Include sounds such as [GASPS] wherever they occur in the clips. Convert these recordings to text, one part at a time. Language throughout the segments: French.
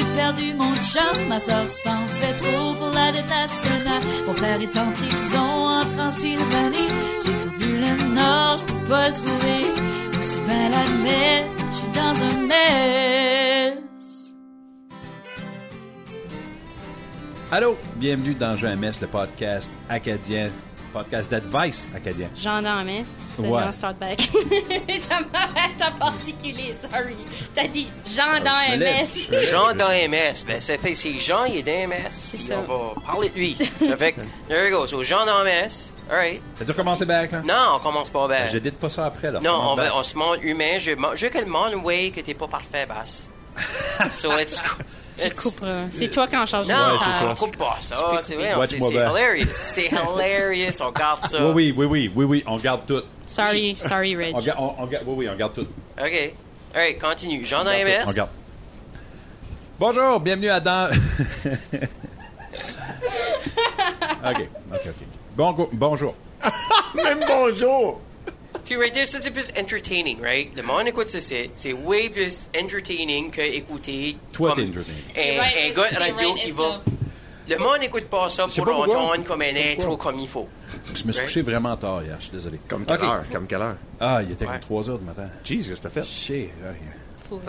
j'ai perdu mon chum. Ma soeur s'en fait trop pour la dette. Mon père est en prison en Transylvanie. J'ai perdu le nord, je peux pas le trouver. Aussi bien l'admettre, je suis dans un mess. Allô, bienvenue dans Jeu MS, le podcast acadien, podcast d'advice acadien. Jean messe. C'est Ouais. dans Start Back. T'as [LAUGHS] t'as particulier, sorry. T'as dit Jean je dans. MS. [LAUGHS] Jean dans MS. Ben, ça fait, c'est Jean, il est dans MS. ça. On va parler de lui. Ça fait que, [LAUGHS] there you go. So, Jean dans MS. Alright. T'as-tu recommencé back, là? Non, on commence pas bien. J'édite pas ça après, là. Non, on, Recommence va, back. on se montre humain. Je, je veux que le monde voie que t'es pas parfait, Bass. so, it's, it's, Coupera. C'est toi qui en charge de non, c'est on coupe pas ça. C'est vrai, c'est hilarious. C'est hilarious. On garde ça. Oui, oui, oui, oui, oui, oui, on garde tout. Sorry, sorry, Reg. On, on, oui, oui, on garde tout. OK. Alright, continue. Jean dans On garde tout, On MS. garde. Bonjour, bienvenue à dans... [LAUGHS] OK, OK, OK. Bon, bonjour. [LAUGHS] Même bonjour! Puis, right there, ça, c'est plus entertaining, right? Le monde écoute ça, c'est c'est way plus entertaining que écouter. Toi, comme t'es entertaining. Un, un gars de radio qui va. Le monde n'écoute pas ça pour pas pourquoi. entendre comme un intro comme il faut. Je me suis couché vraiment tard hier, je suis désolé. Comme quelle heure? Comme quelle heure? Ah, il était comme Ouais. 3 heures du matin. Jeez, qu'est-ce que t'as fait? Chier. Fou.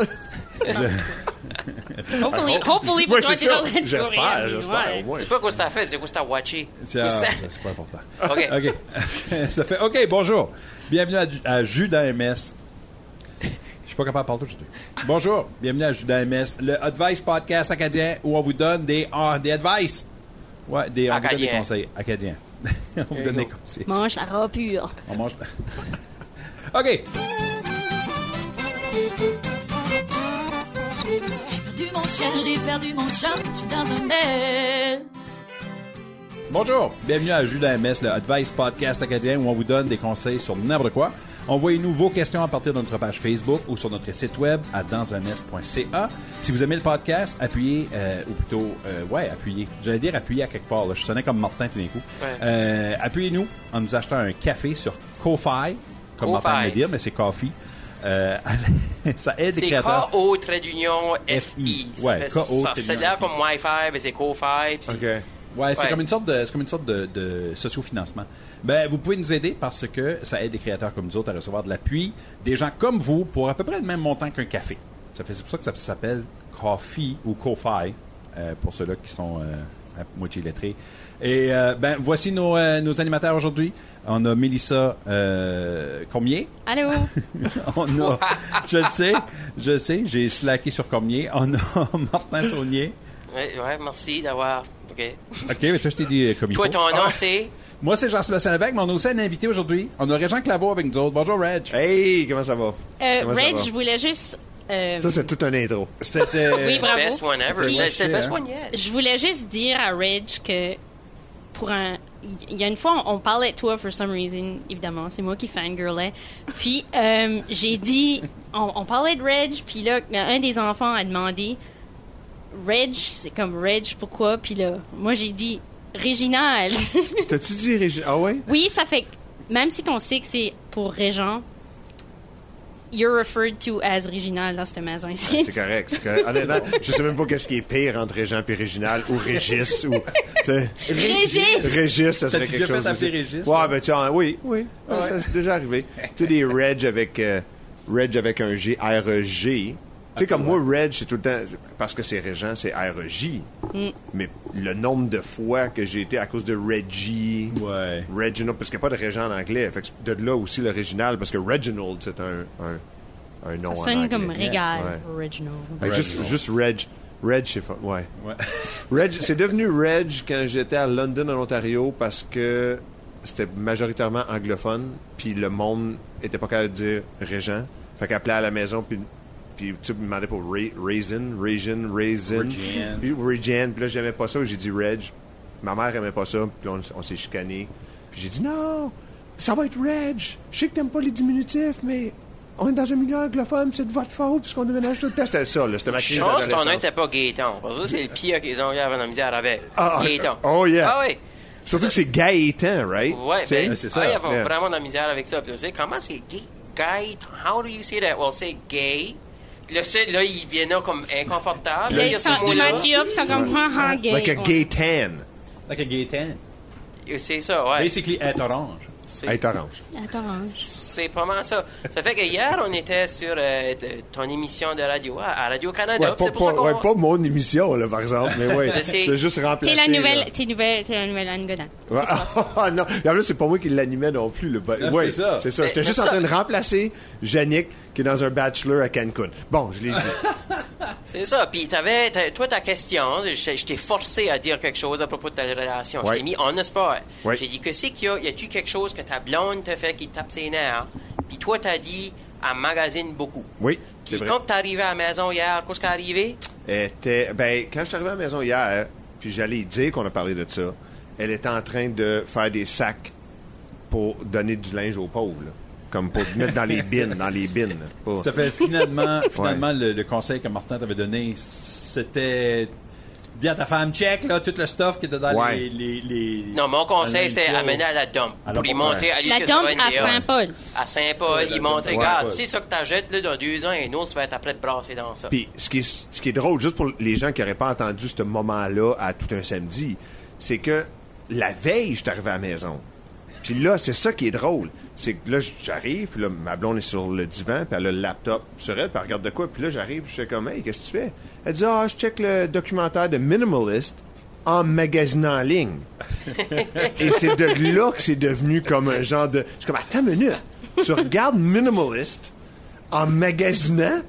[LAUGHS] hopefully, hopefully, pour Ouais, toi, c'est dans J'espère, j'espère, au moins. C'est pas quoi t'as fait, c'est quoi t'as watché. C'est pas important. OK. [LAUGHS] OK. [LAUGHS] Ça fait OK, bonjour. Bienvenue à, à Judas MS. Je suis pas capable de parler aujourd'hui. Bonjour, bienvenue à Judas MS, le Advice Podcast acadien où on vous donne des, ah, des advice. Ouais, des, on vous donne des Acadien. conseils acadiens. on vous donne des conseils. Mange la robe pure. On mange. OK. J'ai perdu mon chien, j'ai perdu mon chat. Je suis dans un mess. Bonjour, bienvenue à Judas MS, le Advice Podcast acadien où on vous donne des conseils sur n'importe quoi. Envoyez-nous vos questions à partir de notre page Facebook ou sur notre site web à dansums.ca. Si vous aimez le podcast, appuyez, euh, ou plutôt, euh, ouais, appuyez. J'allais dire appuyez à quelque part, là. je sonnais comme Martin tout d'un coup. Ouais. Euh, appuyez-nous en nous achetant un café sur Ko-Fi, comme Ko-Fi. Martin me dire, mais c'est Coffee. Euh, [LAUGHS] ça aide les C'est créateurs. K-O trait d'union FI. Ouais. K-O C'est là comme Wi-Fi, mais c'est Co-Fi. puis- OK. Ouais, c'est Ouais. comme une sorte de, c'est comme une sorte de, de sociofinancement. Ben, vous pouvez nous aider parce que ça aide des créateurs comme nous autres à recevoir de l'appui, des gens comme vous pour à peu près le même montant qu'un café. Ça fait c'est pour ça que ça s'appelle Coffee ou Ko-Fi euh, pour ceux-là qui sont euh, à moitié lettrés. Et euh, ben voici nos, euh, nos animateurs aujourd'hui. On a Mélissa euh, Cormier. Allô? [LAUGHS] On a, je le sais, je le sais, j'ai slacké sur Cormier. On a [LAUGHS] Martin Saunier. Ouais, ouais, merci d'avoir. OK. Ok, mais toi je t'ai dit euh, comme il Toi, ton nom, c'est? Moi, c'est Jean-Sébastien Lévesque, mais on a aussi un invité aujourd'hui. On a Régent Claveau avec nous autres. Bonjour, Reg. Hey, comment ça va? Euh, Comment ça Reg, va? je voulais juste. euh, Ça, c'est tout un intro. C'était. Oui, bravo. Best one ever. Puis- C'est c'est le best one yet. Je voulais juste dire à Reg que pour un. Il y a une fois, on parlait de toi for some reason, évidemment. C'est moi qui fangirlais. Puis, euh, j'ai dit. On, on parlait de Reg, puis là, un des enfants a demandé Reg, c'est comme Reg, pourquoi? Puis là, moi, j'ai dit Réginal. T'as-tu dit Régi... Ah ouais? oui, ça fait. Même si qu'on sait que c'est pour Régent, you're referred to as Réginal dans cette maison ici. C'est correct, c'est correct. Honnêtement, [LAUGHS] je sais même pas qu'est-ce qui est pire entre Régent et Réginal ou Régis ou... tu. Régis! Régis, ça serait T'as-tu quelque déjà chose... fait appeler. Régis, Ouais, ben tu en... Oui, oui. Ouais, Ça, c'est déjà arrivé. tu sais, des Reg avec... euh, Reg avec un G, R-E-G. Tu sais, comme moi, Reg, c'est tout le temps... Parce que c'est Régent, c'est R-E-J. Mais le nombre de fois que j'ai été à cause de Reggie... Ouais. Reginald, parce qu'il n'y a pas de Régent en anglais. Fait que de là aussi l'original, parce que Reginald, c'est un, un, un nom Ça en sonne anglais. comme régal, Ouais. original. Fait juste, juste Reg. Reg, c'est ouais. Ouais. [LAUGHS] Reg, c'est devenu Reg quand j'étais à London, en Ontario, parce que c'était majoritairement anglophone, puis le monde était pas capable de dire Régent. Fait qu'appelait à la maison, puis puis tu me demandait pour Ra- Raisin, Raisin, Raisin. Regian. Puis là, j'aimais pas ça, j'ai dit Reg. Ma mère aimait pas ça, puis là, on, on s'est chicané. Puis j'ai dit non, ça va être Reg. Je sais que t'aimes pas les diminutifs, mais on est dans un milieu anglophone, c'est de votre faute, puisqu'on déménage tout le temps. C'était ça, là. C'était ma crise Chance, ton nom n'était pas Gaëtan. Parce que c'est le pire qu'ils ont eu avant la misère avec. Ah, Gaëtan. oh, yeah. Ah, oui. Surtout que c'est Gaëtan, right? Ouais, ben, c'est ça. Ah, il y avait Yeah. vraiment de la misère avec ça. Puis comment c'est gay? Gaëtan. How do you say that? Well, say gay. Là, là, ils viennent là comme inconfortables. Là, il y a ce sont mot-là. ils sont comme, gay. Like a gay tan. Like a gay tan. C'est ça, ouais. Basically, être orange. C'est Être orange. Attends. c'est pas mal ça. Ça fait que hier, on était sur euh, ton émission de radio à, à Radio-Canada. Ouais, pas, c'est pour ça pas- qu'on... ouais, pas mon émission, là, par exemple, mais ouais. [LAUGHS] C'est- juste remplacé. T'es la nouvelle, t'es nouvelle, t'es la nouvelle Anne Godin. Ouais. [LAUGHS] Ah, non. Et en plus, c'est pas moi qui l'animais non plus. Le... Ouais, c'est ça. C'est ça. J'étais juste ça- en train de remplacer Yannick, qui est dans un bachelor à Cancun. Bon, je l'ai dit. [LAUGHS] C'est ça. Puis t'avais, toi, ta question, je, je t'ai forcé à dire quelque chose à propos de ta relation. Je Ouais. t'ai mis the spot. Ouais. J'ai dit que c'est qu'il y a, y a-tu quelque chose que ta blonde te fait qui te tape ses nerfs? Puis toi, t'as dit, elle magasine beaucoup. Oui, c'est Puis vrai. quand t'es arrivé à la maison hier, qu'est-ce qui est arrivé? Était, ben, quand je suis arrivé à la maison hier, puis j'allais dire qu'on a parlé de ça, elle était en train de faire des sacs pour donner du linge aux pauvres. là. Comme pour mettre dans les bins, dans les bins. là. Pas- Ça fait finalement, finalement le, le conseil que Martin t'avait donné, c'était dis à ta femme check là tout le stuff qui était dans Ouais. les, les, les- Non, mon conseil, c'était amener à la dump. À pour lui dump, montrer à lui La dump va à. Saint-Paul. À Saint-Paul, il à regarde, c'est ça que t'achètes là, dans deux ans, et un autre, ça va être après de brasser dans ça. Puis ce qui, est, ce qui est drôle, juste pour les gens qui n'auraient pas entendu ce moment-là à tout un samedi, c'est que la veille, je suis arrivé à la maison. Puis là, c'est ça qui est drôle. C'est que là, j'arrive, puis là, ma blonde est sur le divan, puis elle a le laptop sur elle, puis elle regarde de quoi, puis là, j'arrive, puis je fais comme, hey, qu'est-ce que tu fais? Elle dit, ah, je check le documentaire de Minimalist en magasinant en ligne. [LAUGHS] Et c'est de là que c'est devenu comme un genre de. Je suis comme, attends une minute. Tu regardes Minimalist en magasinant,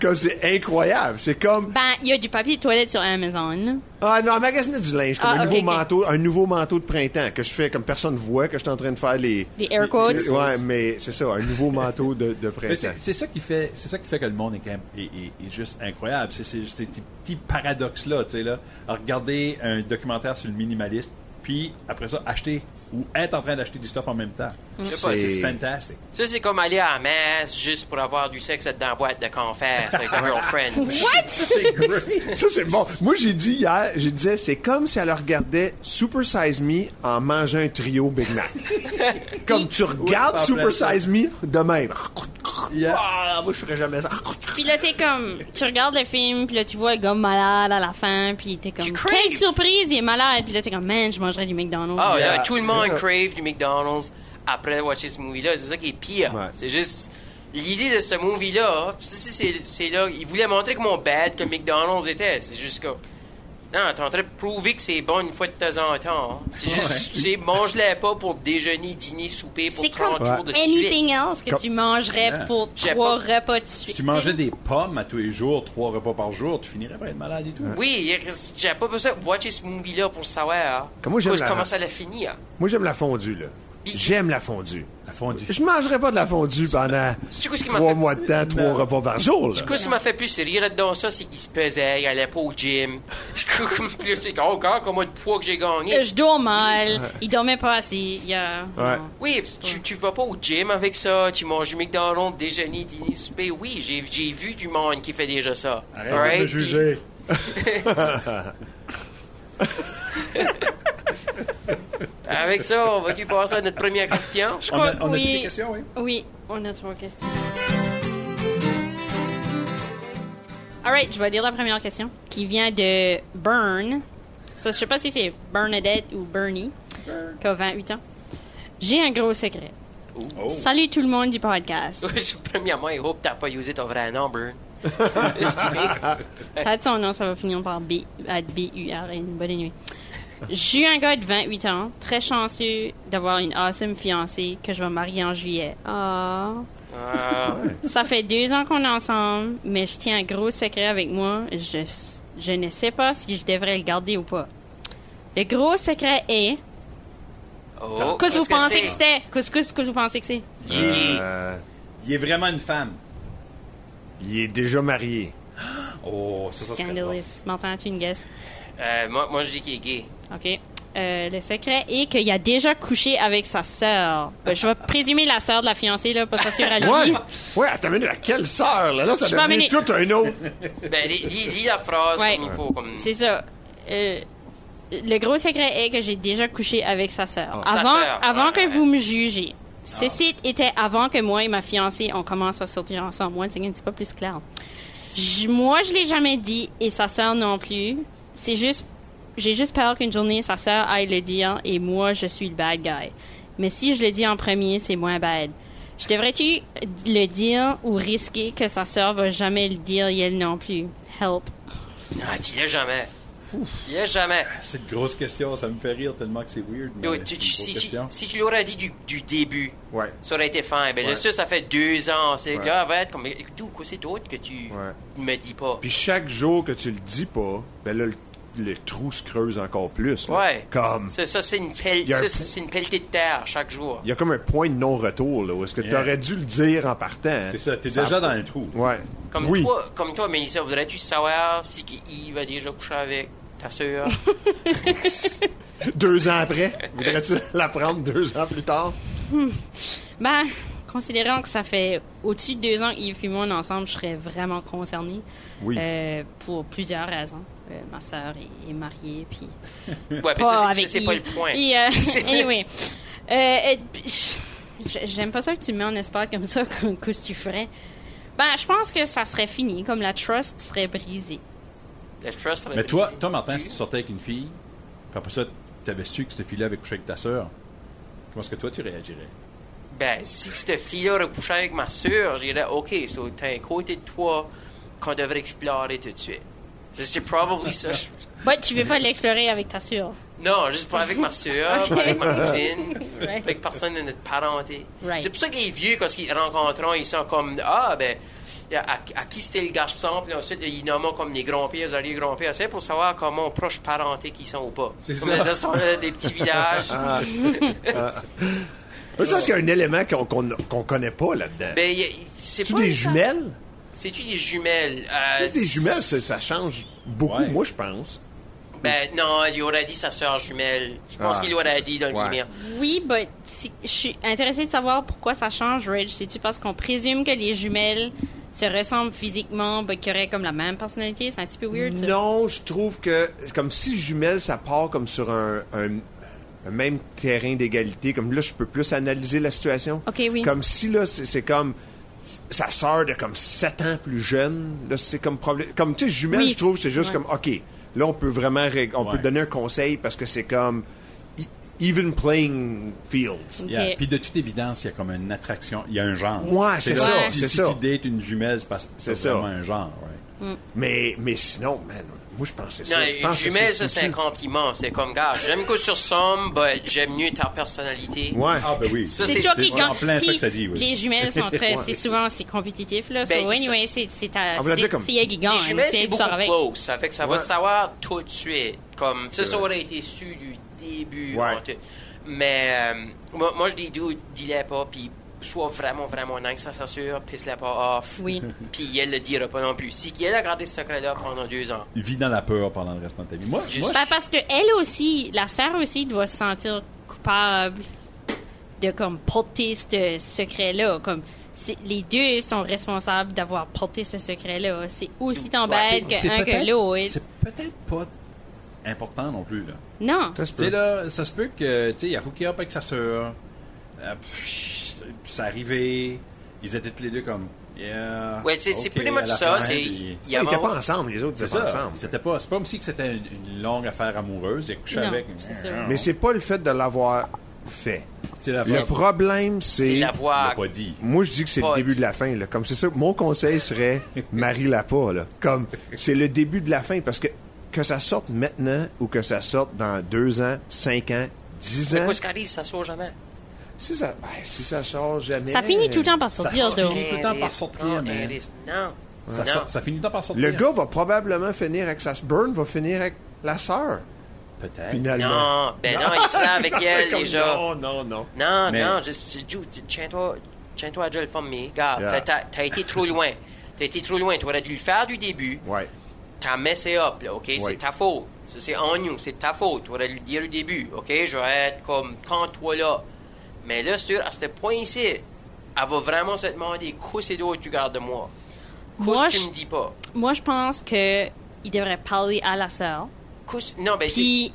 comme c'est incroyable. C'est comme. Ben, il y a du papier de toilette sur Amazon. Ah non, magasiner du linge, comme Ah, un, nouveau manteau, un nouveau manteau de printemps que je fais comme personne voit que je suis en train de faire les. Les air quotes. Ouais, mais c'est ça, un nouveau manteau de, de printemps. c'est c'est ça qui fait c'est ça qui fait que le monde est quand même est, est- est juste incroyable c'est c'est ces petits, petits paradoxes là tu sais là à regarder un documentaire sur le minimalisme puis après ça acheter ou être en train d'acheter du stuff en même temps Je sais pas, C'est- fantastique Ça, c'est comme aller à la messe juste pour avoir du sexe dans la boîte de confesse avec un girlfriend. [LAUGHS] What? c'est great Ça, c'est bon. Moi, j'ai dit hier, je disais, c'est comme si elle regardait Super Size Me en mangeant un trio Big Mac. [LAUGHS] comme tu regardes Super Size Me de même. Yeah. Ah, moi, je ferais jamais ça. Puis là, t'es comme, tu regardes le film, puis là, tu vois le gars malade à la fin, puis t'es comme, quelle surprise, il est malade, puis là, t'es comme, man, je mangerais du McDonald's. Ah, Yeah. tout le monde C'est ça. crave du McDonald's après watcher ce movie-là. C'est ça qui est pire. Ouais. C'est juste. L'idée de ce movie-là, c'est là. Il voulait montrer comment bad que McDonald's était. C'est juste que. Non, t'es en train de prouver que c'est bon une fois de temps en temps. C'est juste. C'est mange-les pas pour déjeuner, dîner, souper pour C'est 30 comme jours de anything suite. else que Comme- tu mangerais Yeah. pour trois pas- repas de suite. si tu mangeais des pommes à tous les jours trois repas par jour tu finirais par être malade et tout Oui, j'ai pas besoin de watcher ce movie-là pour savoir Comment j'aime la- comment ça l'a hein. Moi, j'aime la fondue, là. J'aime la fondue. la fondue Je mangerai pas de la fondue pendant C'est quoi ce qui m'a trois fait- mois de temps, trois repas par jour, là? Ce qui m'a fait plus rire dans ça, c'est qu'il se pesait, il allait pas au gym. Puis [LAUGHS] c'est comme, oh, regarde combien de poids que j'ai gagné? Je dors mal, il dormait pas assez. Ouais. Oui, tu, tu vas pas au gym avec ça, tu manges du McDonald's, déjeuner, dîner, souper. Oui, j'ai, j'ai vu du monde qui fait déjà ça. Arrête Alright? de juger Puis, [LAUGHS] [LAUGHS] [LAUGHS] avec ça, on va lui passer à notre première question. Je on a, crois on a oui. toutes les questions oui Oui, on a trois questions. Alright, je vais lire la première question qui vient de Burn. Ça, je sais pas si c'est Bernadette ou Bernie, qui a 28 ans. J'ai un gros secret. oh. Salut tout le monde du podcast. [LAUGHS] Premièrement, I hope t'as pas usé ton vrai nom, Burn. [LAUGHS] Peut-être son nom, ça va finir par B, à B-U-R-N. Bonne nuit. Je suis un gars de 28 ans, très chanceux d'avoir une awesome fiancée que je vais marier en juillet. Ah. Ah, Ça fait deux ans qu'on est ensemble, mais je tiens un gros secret avec moi. Je, je ne sais pas si je devrais le garder ou pas. Le gros secret est. oh, Qu'est-ce que vous qu'est-ce pensez que c'était? Qu'est-ce que, vous pensez que c'est? Euh, il est vraiment une femme il est déjà marié. oh ça ça serait. Scandalous. Martin, as-tu une guess? Euh, moi, moi, je dis qu'il est gay. OK. Euh, le secret est qu'il a déjà couché avec sa sœur. Ben, je vais présumer la sœur de la fiancée, là, pas s'assurer à lui. Ouais, ouais, attends une minute, à quelle sœur, là? Là, ça devient amener- tout un autre. Ben, lis, lis- lis la phrase Ouais. comme il faut. Comme... C'est ça. Euh, le gros secret est que j'ai déjà couché avec sa sœur. Ah, sa avant sœur, avant ouais, que ouais. vous me jugez. Ceci était avant que moi et ma fiancée, on commence à sortir ensemble. Moi, c'est pas plus clair. Moi, je l'ai jamais dit et sa sœur non plus. C'est juste, j'ai juste peur qu'une journée sa sœur aille le dire et moi, je suis le bad guy. Mais si je le dis en premier, c'est moins bad. Je devrais-tu le dire ou risquer que sa sœur va jamais le dire et elle non plus? Help. Ah, es jamais. Il y a jamais. C'est une grosse question, ça me fait rire tellement que c'est weird. Mais tu- tu- si, tu, question. si tu l'aurais dit du, du début, Ouais. ça aurait été fin. Ben Ouais. là, ça, ça fait deux ans. C'est Ouais. là, va être comme, écoute, quoi, c'est d'autre que tu Ouais. me dis pas. Puis chaque jour que tu le dis pas, ben là, le, le trou se creuse encore plus. là. Ouais. Comme. Ça, ça, c'est une, pelle, un c'est une pelletée de terre chaque jour. Il y a comme un point de non-retour, là, où est-ce que tu Yeah. aurais dû le dire en partant. hein. C'est ça, t'es Ça- déjà dans un trou. Ouais. Comme oui. toi, comme toi, Mélissa, voudrais-tu savoir si Yves a déjà couché avec ta sœur? [LAUGHS] Deux ans après? Voudrais-tu [LAUGHS] l'apprendre deux ans plus tard? Ben, considérant que ça fait au-dessus de deux ans qu'Yves et moi on est ensemble, je serais vraiment concernée. Oui. Euh, pour plusieurs raisons. Euh, ma sœur est, est mariée, puis [LAUGHS] ouais, mais pas ça, c'est- ça, avec c'est pas le point. Et, euh, [LAUGHS] anyway. Euh, J'aime pas ça que tu me mets en espoir comme ça, [LAUGHS] comme qu'est-ce que tu ferais. Ben, je pense que ça serait fini, comme la trust serait brisée. Le trust aurait Mais toi, brisé. toi, Martin, Tu- si tu sortais avec une fille, puis après ça, tu avais su que cette fille-là avait couché avec ta sœur, comment est-ce que toi, tu réagirais? Ben, si cette fille-là aurait couché avec ma sœur, j'irais, OK, so t'as un côté de toi qu'on devrait explorer tout de suite. C'est probably ça. je- Ben, tu veux pas l'explorer avec ta sœur. Non, juste pas avec ma sœur, pas avec ma cousine, [LAUGHS] Right. avec personne de notre parenté. Right. C'est pour ça que les vieux, quand ils rencontrent, ils sont comme Ah, ben, à, à qui c'était le garçon, puis ensuite ils nomment comme les grands-pères, les arrière-grands-pères. C'est pour savoir comment proches parentés qu'ils sont ou pas. C'est Comme ça. des petits villages. Mais [LAUGHS] ça, qu'il y a un élément qu'on qu'on qu'on connaît pas là-dedans. Ben, c'est C'est pas des ça. jumelles? C'est-tu des jumelles? Euh, C'est des jumelles, ça, ça change beaucoup, Ouais. moi, je pense. Ben, non, il aurait dit sa sœur jumelle. Je pense Ah, qu'il l'aurait dit dans le ouais. Oui, mais si- je suis intéressée de savoir pourquoi ça change, Reg. C'est-tu parce qu'on présume que les jumelles se ressemblent physiquement, mais qu'ils auraient comme la même personnalité? C'est un petit peu weird, ça. Non, je trouve que comme si jumelles, ça part comme sur un, un- un même terrain d'égalité. Comme là, je peux plus analyser la situation. OK, oui. Comme si là, c'est c'est comme sa sœur de comme 7 ans plus jeune. Là, c'est comme problème. Comme tu sais, jumelles, Oui. je trouve, c'est juste Ouais. comme OK. Là, on peut vraiment, on peut donner un conseil parce que c'est comme e- even playing fields. Yeah. Puis de toute évidence, il y a comme une attraction, il y a un genre. Ouais, c'est ça, Si, c'est si ça. tu dates une jumelle, c'est que C'est vraiment un genre. right? Mais, mais sinon, man, moi, je pense que c'est Non, ça. Je pense que jumelle, ça, c'est un compliment. C'est comme, gars, j'aime que tu ressembles, mais j'aime mieux ta personnalité. Ouais. Ah, ben oui. Ça, C'est c'est qui plein ça que ça dit, oui. Les jumelles sont très, Ouais. c'est souvent, c'est compétitif, là. Ben, so, anyway, c'est, c'est ta, va c'est, comme- c'est gagne. Les jumelles, c'est beaucoup avec. close. Ça fait que ça va savoir tout de suite. Comme, ça, ça aurait été su du début. Ouais. Mais, euh, moi, moi, je dis, dude, dis-le pas, puis sois vraiment, vraiment nice à sa sœur, pisse-la pas off. Oui. [LAUGHS] Puis elle le dira pas non plus. Si elle a gardé ce secret-là pendant deux ans. Vis dans la peur pendant le restant de ta vie. Moi, Juste- moi Ben, parce que elle aussi, la sœur aussi doit se sentir coupable de comme porter ce secret-là. Comme c'est- les deux sont responsables d'avoir porté ce secret-là. C'est aussi tant Ouais, bête c'est qu'un que peut-être- l'autre. C'est peut-être pas important non plus, là. Non. Ça se Tu sais, peut. là, ça se peut que, tu sais, il y a hooké up avec sa sœur. Euh, c'est arrivé. Ils étaient tous les deux comme, yeah. Ouais, c'est c'est ok, pretty à much ça. fin, puis- Ils a n'étaient pas ensemble, les autres C'est étaient pas ça. ensemble. C'était pas, c'est pas comme si que c'était une, une longue affaire amoureuse. Il a couché Non, avec. Mais c'est pas le fait de l'avoir fait. La Le problème, c'est c'est. la Il voix. l'a pas dit. Moi, je dis que c'est le début dit. de la fin. Là. Comme c'est ça, mon conseil serait [LAUGHS] marie-la pas. Là. Comme c'est le début de la fin parce que que ça sorte maintenant ou que ça sorte dans deux ans, cinq ans, dix Mais ans, qui arrive, ça sort jamais. Si ça, ben, si ça sort jamais. Ça finit tout le temps par sortir, Ça finit tout le temps par sortir, risque. Non. Ça, non. sort- ça finit tout le temps par sortir. Le gars va probablement finir avec sa burn, va finir avec la sœur Peut-être. finalement. Non, ben non, il sera avec elle [LAUGHS] déjà. Non, non, non. Non, Mais- non, juste, tiens-toi, tiens-toi à Joel Famille. Regarde, Yeah. t'as- été trop loin. T'as été trop loin. Tu aurais dû le faire du début. Ouais. T'as messé up, là, OK? Ouais. C'est ta faute. Ça, c'est en nous, c'est ta faute. Tu aurais dû le dire au début, OK? Je vais être comme, quand toi là. Mais là, sûr, à ce point-ci, elle va vraiment se demander, qu'est-ce que tu gardes de moi? Moi, Qu'est-ce que tu je- me dis pas? Moi, je pense que il devrait parler à la sœur. Qu'est-ce- Non, ben. Puis,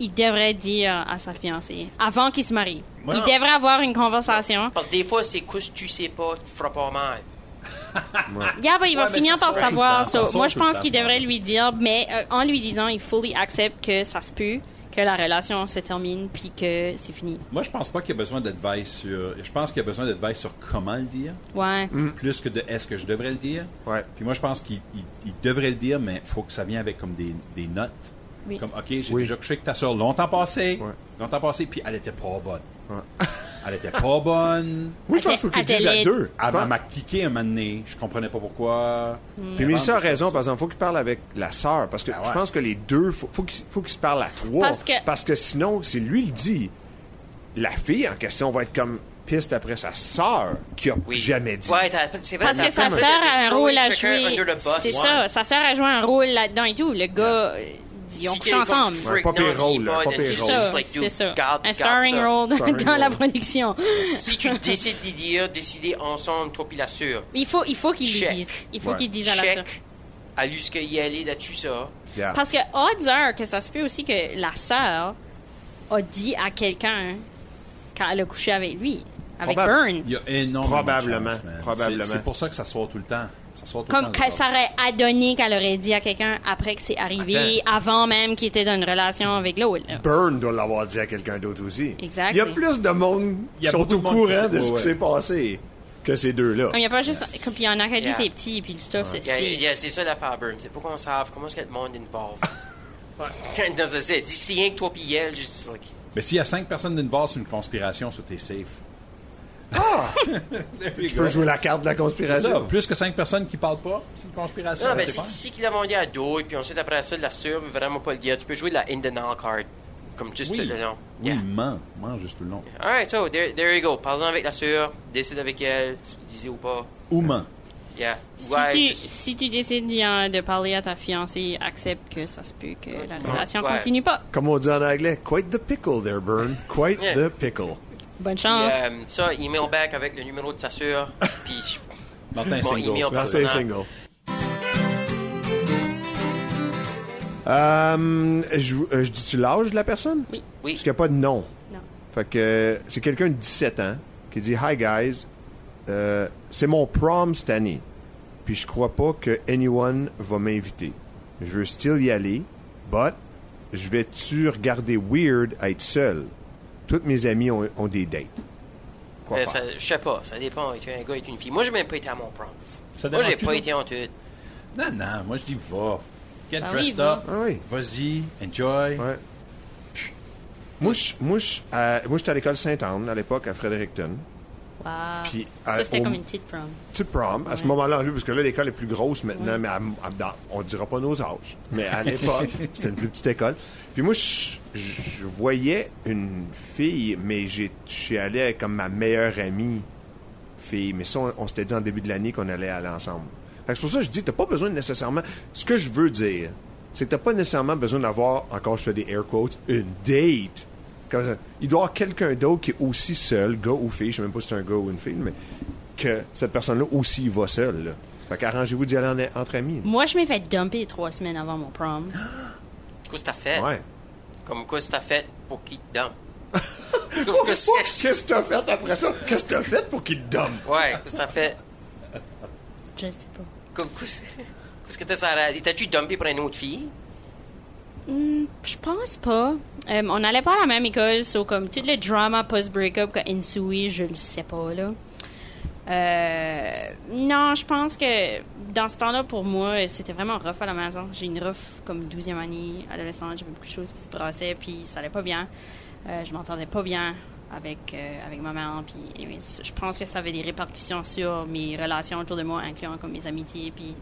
il devrait dire à sa fiancée, avant qu'il se marie. Moi, il non. devrait avoir une conversation. Parce que des fois, c'est qu'est-ce que tu sais pas, tu feras pas mal. [LAUGHS] Yeah, but il va Ouais, finir par savoir. so, moi, je pense qu'il devrait lui dire, mais euh, en lui disant, il fully accepte que ça se peut, que la relation se termine, puis que c'est fini. Moi, je pense pas qu'il y a besoin d'advice sur. Je pense qu'il y a besoin d'advice sur comment le dire, Ouais. plus que de est-ce que je devrais le dire. Ouais. Puis moi, je pense qu'il il- il devrait le dire, mais il faut que ça vienne avec comme des, des notes. Oui. Comme, OK, j'ai Oui. déjà couché avec ta soeur longtemps passé. Ouais. Longtemps passé, puis elle était pas bonne. Ouais. [LAUGHS] Elle était pas bonne. Oui, je pense qu'il faut qu'ils disent à deux. Elle m'a cliqué un moment donné. Je comprenais pas pourquoi. Puis Mélissa a raison, par exemple, faut qu'il parle avec la sœur, parce que Ah je pense que les deux, faut, faut qu'ils faut qu'ils se parlent à trois. Parce que- parce que sinon, si lui le dit, la fille en question va être comme piste après sa sœur qui a Oui. jamais dit. Ouais, c'est vrai. Parce que sa pas sœur a un de rôle à jouer. C'est Ouais. ça. Sa sœur a joué un rôle là-dedans et tout. Le gars, ils ont Si couché ensemble. Ouais, pas pire rôle, pas, pire C'est rôle. ça. C'est Un starring role [LAUGHS] dans la production. Si tu [LAUGHS] décides d'y dire, décider ensemble, toi puis la sœur. Il faut, il faut qu'il lui Check. dise. Il faut Ouais. qu'il dise à la sœur. Check. À lui ce qu'il y allait là-dessus, ça. Parce que odds are que ça se peut aussi que la sœur a dit à quelqu'un quand elle a couché avec lui, avec. Burn. Il y a énormément Probablement, de probablement. C'est c'est pour ça que ça sort tout le temps. Ça Comme que ça aurait adonné qu'elle aurait dit à quelqu'un après que c'est arrivé, avant même qu'il était dans une relation avec l'autre. Burn doit l'avoir dit à quelqu'un d'autre aussi. Exact. Il y a plus de monde qui sont au courant de ce ouais, qui s'est passé que ces deux-là. Il y a pas juste. Comme il y en a qui Yeah. c'est petit, puis le stuff, c'est. Yeah, c'est- yeah, c'est ça l'affaire, Burn. C'est pour qu'on sache comment est-ce que le monde involve. Dans ce c'est si rien que toi puis elle, juste like, Mais s'il y a cinq personnes d'une base, c'est une conspiration, ça t'es safe. [LAUGHS] Tu peux jouer la carte de la C'est conspiration. ça. Plus que cinq personnes qui parlent pas, c'est une conspiration. Non, ben, c'est si, pas. si qu'il a vendu à deux, et puis ensuite après ça, la sœur veut vraiment pas le dire, tu peux jouer la in denial card. Comme juste Oui, le nom. oui, Yeah. ment, ment juste tout le long. Alright, so, there, there you go. Parle-en avec la sœur, décide avec elle, disiez ou pas. Ou ment. Yeah. Si, Ouais, tu, si tu décides de parler à ta fiancée, accepte que ça se peut que la relation Ouais. continue pas. Comme on dit en anglais, quite the pickle there, Burn. Quite Yeah. the pickle. Bonne Puis, chance. euh, ça, email back avec le numéro de sa sœur, [LAUGHS] puis Martin Bon, ça. Personnel. single. Euh, je, euh, je dis-tu l'âge de la personne? Oui. oui. Parce qu'il n'y a pas de nom. Non. Fait que euh, c'est quelqu'un de 17 ans qui dit Hi guys, euh, c'est mon prom cette année. Puis je crois pas que anyone va m'inviter. Je veux still y aller, but je vais-tu regarder weird à être seul? Toutes mes amis ont, ont des dates. Quoi Euh, ça- je sais pas, ça dépend. Es-tu un gars et une fille? Moi, j'ai même pas été à mon prom. Ça Moi, j'ai pas été en tout. Non, non, moi je dis va. Get Ah oui, dressed up. Ah oui. Vas-y, enjoy. Ouais. Moi, je- moi, je- à- moi, j'étais à l'école Sainte-Anne à l'époque, à Fredericton. Wow. Puis, ça, euh, c'était au- comme une petite prom. Tu prom, à ce moment-là, parce que là, l'école est plus grosse maintenant, mais à- à- dans- on dira pas nos âges. Mais à l'époque, [LAUGHS] c'était une plus petite école. Puis moi, je, voyais une fille, mais j'ai- je suis allé comme ma meilleure amie fille. Mais ça, on, on s'était dit en début de l'année qu'on allait aller ensemble. C'est pour ça que je dis, t'as pas besoin nécessairement... Ce que je veux dire, c'est que t'as pas nécessairement besoin d'avoir, encore je fais des air quotes, une date. Comme ça. Il doit y avoir quelqu'un d'autre qui est aussi seul, gars ou fille, je sais même pas si c'est un gars ou une fille, mais que cette personne-là aussi va seule. Là. Fait qu'arrangez-vous d'y aller en- entre amis. Moi, je m'ai fait dumper trois semaines avant mon prom. [GASPS] Qu'est-ce que t'as fait? Ouais. Comme quoi, t'as fait pour qu'il te? [LAUGHS] Comme qu'est-ce que- Qu'est-ce que t'as fait après ça? Qu'est-ce que t'as fait pour qu'il te donne? Ouais, qu'est-ce que t'as fait? Je sais pas. Comme qu'est-ce qu'est-ce que t'as ça? T'as-tu dumpé pour une autre fille? Hmm, je pense pas. Euh, on n'allait pas à la même école, so comme tout le drama post-breakup qu'a je le sais pas, là. Euh, non, je pense que dans ce temps-là, pour moi, c'était vraiment rough à la maison. J'ai une rough comme 12e année, adolescente, j'avais beaucoup de choses qui se brassaient, puis ça allait pas bien. Euh, je m'entendais pas bien avec, euh, avec ma mère, puis je pense que ça avait des répercussions sur mes relations autour de moi, incluant comme mes amitiés, puis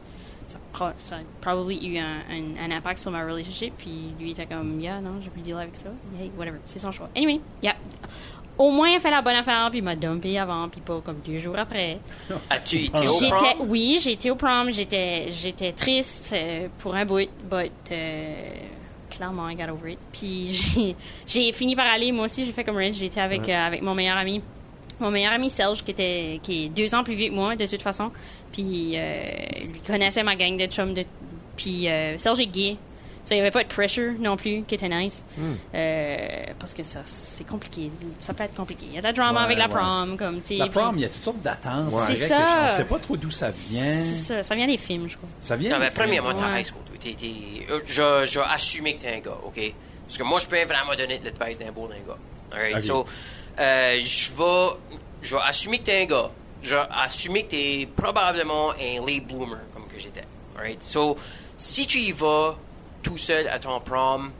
ça, pro- ça a probably eu un, un- un impact sur ma relationship. Puis lui était comme, yeah, non, j'ai plus deal avec ça. Hey, whatever, c'est son choix. Anyway, yeah. Au moins, il a fait la bonne affaire, puis il m'a dumpé avant, puis pas comme deux jours après. [LAUGHS] As-tu été au prom? oui, j'ai été au prom, j'étais, j'étais triste euh, pour un bout, but euh, clairement, I got over it. Puis [LAUGHS] j'ai, j'ai fini par aller, moi aussi, j'ai fait comme Rich, j'étais avec, euh, avec mon meilleur ami. Mon meilleur ami Serge, qui, était, qui est deux ans plus vieux que moi, de toute façon. Puis euh, lui connaissait ma gang de chums. De, puis euh, Serge est gay. So, il n'y avait pas de pressure non plus, qui était nice. Hmm. Euh, parce que ça, c'est compliqué. Ça peut être compliqué. Il y a de la drama Ouais, avec la ouais. prom, comme, tu sais. La puis- prom, il y a toutes sortes d'attentes. C'est vrai que ça. On ne sait pas trop d'où ça vient. C'est ça. Ça vient des films, je crois. Ça vient. Non, des films. premièrement, Ouais. high school. toi. T'es- t'es- euh, Je je vais assumer que t'es un gars, OK? Parce que moi, je peux vraiment donner de l'advice d'un beau d'un gars. Alright? Ok. So, euh, je vais je vais assumer que t'es un gars. Je vais assumer que t'es probablement un late bloomer, comme que j'étais. Alright? So, si tu y vas tout seul à ton prom,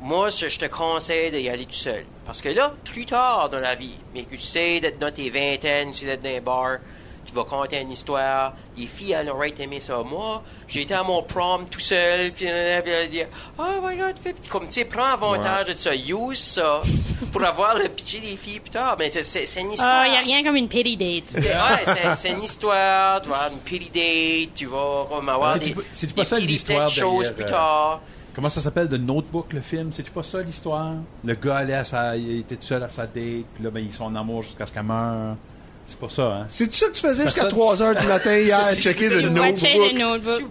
moi, je te conseille d'y aller tout seul. Parce que là, plus tard dans la vie, mais que tu sais d'être dans tes vingtaines, tu sais d'être dans un bar, tu vas conter une histoire, les filles, elles auraient aimé ça. Moi, j'ai été à mon prom tout seul, puis euh, elles disent, oh my god, comme tu sais, prends avantage de ça, use ça pour avoir le pitié des filles plus tard. Mais c'est- c'est c'est une histoire. Ah, il n'y a rien comme une pity date. Ouais, c'est- c'est une histoire, tu vas avoir une pity date, tu vas comme avoir C'est-tu des, c'est-tu des pas ça l'histoire choses plus euh, tard. Comment ça s'appelle, The Notebook, le film? C'est-tu pas ça l'histoire? Le gars allait à sa... il était tout seul à sa date, puis là, ben, ils sont en amour jusqu'à ce qu'elle meure. C'est pas ça, hein? C'est ça que tu faisais jusqu'à ça- 3 h du matin hier, [LAUGHS] checker the watchais le notebook, notebook.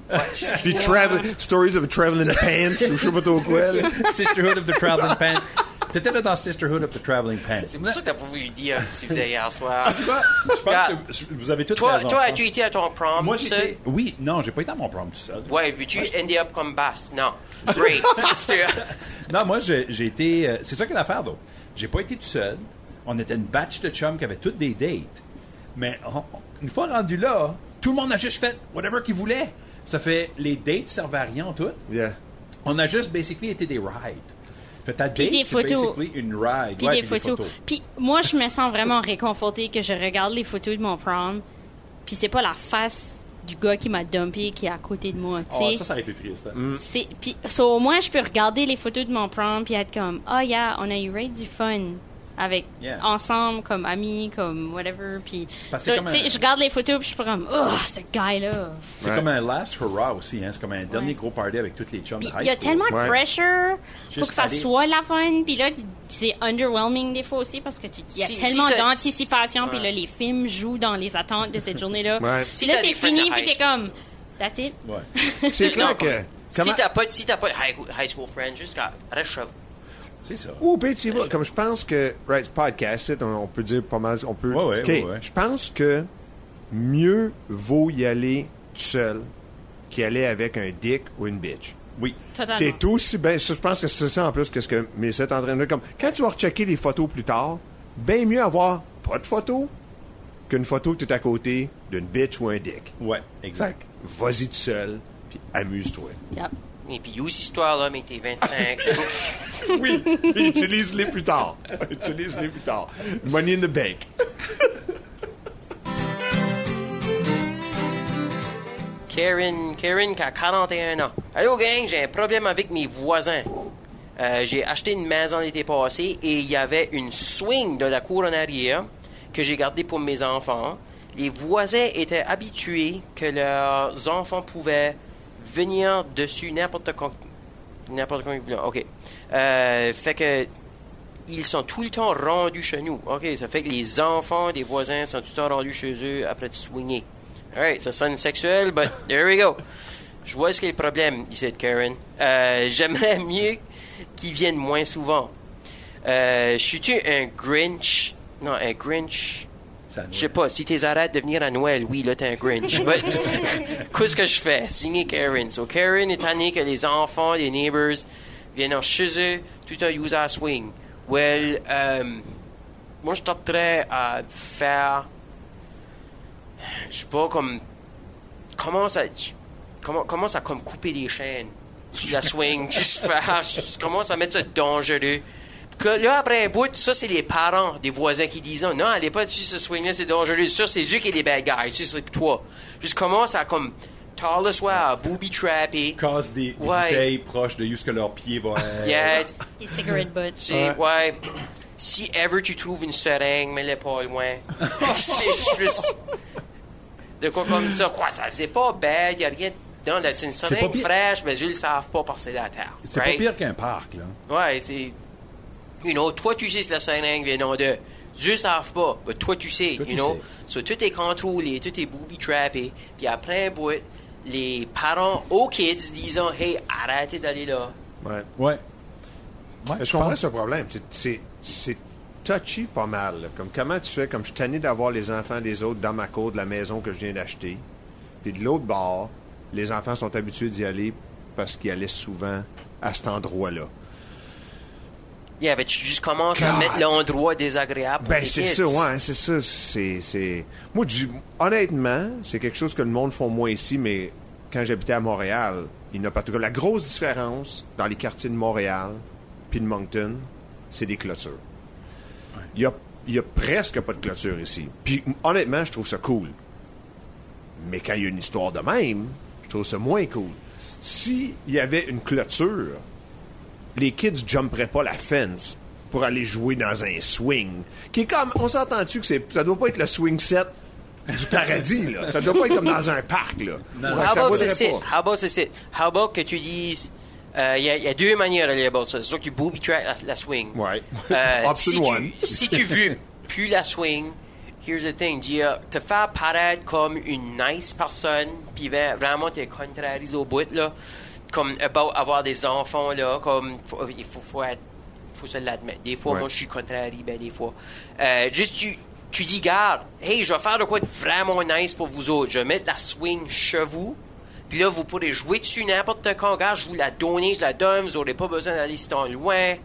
puis travel, stories of traveling pants, ou je sais pas trop quoi. là. Sisterhood of the Traveling Pants. T'étais là dans Sisterhood of the Traveling Pants. C'est pour ça que t'as pas voulu dire ce que tu faisais hier soir. Je pense que vous avez toutes Toi, raison. toi as-tu été à ton prom Moi, tout seul? j'étais... Oui, non, j'ai pas été à mon prom tout seul. Ouais, veux-tu end up comme basse? Non. [LAUGHS] Great. Non, moi, j'ai été... euh, c'est ça que l'affaire, donc. J'ai pas été tout seul. On était une batch de chums qui avaient toutes des dates. Mais on- une fois rendu là, tout le monde a juste fait whatever qu'il voulait. Ça fait... Les dates servaient à rien, toutes. Yeah. On a juste, basically, été des rides. Fait ta Puis date, des c'est photos. basically une ride. Puis Ouais, des puis photos. Puis moi, je me sens vraiment réconfortée que je regarde les photos de mon prom. Puis c'est pas la face du gars qui m'a dumpé qui est à côté de moi, Oh, sais. ça, ça a été triste. hein. Mm. C'est puis so, au moins je peux regarder les photos de mon prom puis être comme oh yeah on a eu right du fun avec Yeah. ensemble comme amis comme whatever puis sais, un- je regarde les photos puis je suis comme oh ce guy là C'est Ouais. comme un last hurrah aussi. Hein? C'est comme un dernier gros party avec toutes les chums puis de high il y a school. tellement de Ouais. pressure Juste pour que ça aller- soit la fun puis là c'est underwhelming des fois aussi parce que tu il y a Si- tellement si d'anticipation puis là les films jouent dans les attentes de cette journée là Ouais. Si là c'est fini puis t'es comme that's it Ouais, C'est [LAUGHS] clair que... Si t'as pas, si t'as pas de high, high school friends, juste reste chez vous. C'est ça. Ou ben, tu vois, comme je pense que right podcast, c'est- on, on peut dire pas mal, on peut. Ouais, ouais, OK, ouais, ouais. Je pense que mieux vaut y aller tout seul qu'y aller avec un dick ou une bitch. Oui. totalement T'es aussi bien. ça, Je pense que c'est ça en plus que ce que Mélissa est en train de dire. Comme quand tu vas rechecker les photos plus tard, bien mieux avoir pas de photo qu'une photo que tu es à côté d'une bitch ou un dick. Ouais, exact. Vas-y tout seul, puis amuse-toi. Yep. Et puis, use cette histoire-là, mais t'es 25. [LAUGHS] Oui, puis utilise-les plus tard. [LAUGHS] utilise-les plus tard. Money in the bank. [LAUGHS] Karen, Karen qui a 41 ans. Allô, gang, j'ai un problème avec mes voisins. Euh, j'ai acheté une maison l'été passé et il y avait une swing de la cour en arrière que j'ai gardée pour mes enfants. Les voisins étaient habitués que leurs enfants pouvaient venir dessus n'importe quand. N'importe quand ils voulaient. OK. Euh, fait que ils sont tout le temps rendus chez nous. OK, ça fait que les enfants des voisins sont tout le temps rendus chez eux après de swinger. Alright, ça sonne sexuel, but [LAUGHS] there we go. Je vois ce qu'est le problème, ici, Karen. Euh, J'aimerais mieux qu'ils viennent moins souvent. Euh, je suis-tu un Grinch? Non, un Grinch. Je sais pas, si t'es arrêtes de venir à Noël, oui, là, t'es un Grinch. [LAUGHS] Qu'est-ce que je fais? Signer Karen. So, Karen est tannée que les enfants, les neighbors, viennent chez eux, tout à user swing. Well, euh, moi, je tenterais à faire, je sais pas, comme, comment ça, comment, comment ça, comme couper les chaînes sur la swing, [LAUGHS] juste faire, je commence à mettre ça dangereux. Que là, après un bout, ça, c'est les parents des voisins qui disent non, allez pas dessus ce swing-là, c'est dangereux. Ça, c'est eux qui est les bad guys. Ça, c'est toi. Juste commence à, comme, tard le soir, à booby trapper. Casse des, des Ouais. bouteilles proches de où ce que leur pied va être. Yeah, des cigarette butts ouais. Si ever tu trouves une seringue, mets-la pas loin. [LAUGHS] [LAUGHS] c'est juste. De quoi comme ça? Quoi, ça, c'est pas bad, y a rien dedans. C'est une pas seringue pire. fraîche, mais eux le savent pas parce que c'est la terre. C'est right? pas pire qu'un parc, là. Ouais, c'est. You know, toi, tu sais si la seringue vient de. Dieu savent pas, mais toi, tu sais, Toi, you tu know. sais. So, tout est contrôlé, tout est booby trappé. Puis après un bout, les parents aux kids disant Hey, arrêtez d'aller là. Ouais. Ouais. Ouais, Je comprends ce problème. C'est- touchy pas mal. là. Comme comment tu fais, comme je suis tanné d'avoir les enfants des autres dans ma cour de la maison que je viens d'acheter. Puis de l'autre bord, les enfants sont habitués d'y aller parce qu'ils allaient souvent à cet endroit-là. Yeah, ben tu juste commences à mettre l'endroit désagréable pour Ben, les c'est ça, ouais, c'est ça. C'est, c'est... Moi, du... honnêtement, c'est quelque chose que le monde font moins ici, mais quand j'habitais à Montréal, il n'y a pas tout. La grosse différence dans les quartiers de Montréal puis de Moncton, c'est des clôtures. Il y a, il y a presque pas de clôture ici. Puis, honnêtement, je trouve ça cool. Mais quand il y a une histoire de même, je trouve ça moins cool. S'il y avait une clôture, les kids jumperaient pas la fence pour aller jouer dans un swing. Qui est comme, on s'entend-tu que c'est, ça doit pas être le swing set du paradis, là. Ça doit pas être comme dans un parc, là. Ouais, How about ceci? pas. How about ceci? How about que tu dises... Il y, a- y a deux manières d'aller about ça. C'est soit que tu booby track la, la swing. Ouais. Euh, [LAUGHS] Option si, one. tu, si tu veux plus la swing, here's the thing. Dire, te faire paraître comme une nice personne, puis vraiment te contrariser au bout, là. Comme about avoir des enfants, là. Comme, faut- il faut, faut être faut se l'admettre. Des fois, Ouais. moi, je suis contrarié, ben, des fois. Euh, juste, tu, tu dis, garde, hey, je vais faire de quoi de vraiment nice pour vous autres. Je vais mettre la swing chez vous. Puis là, vous pourrez jouer dessus n'importe quand. Regarde, je vous la donne, je la donne. Vous n'aurez pas besoin d'aller si tant loin.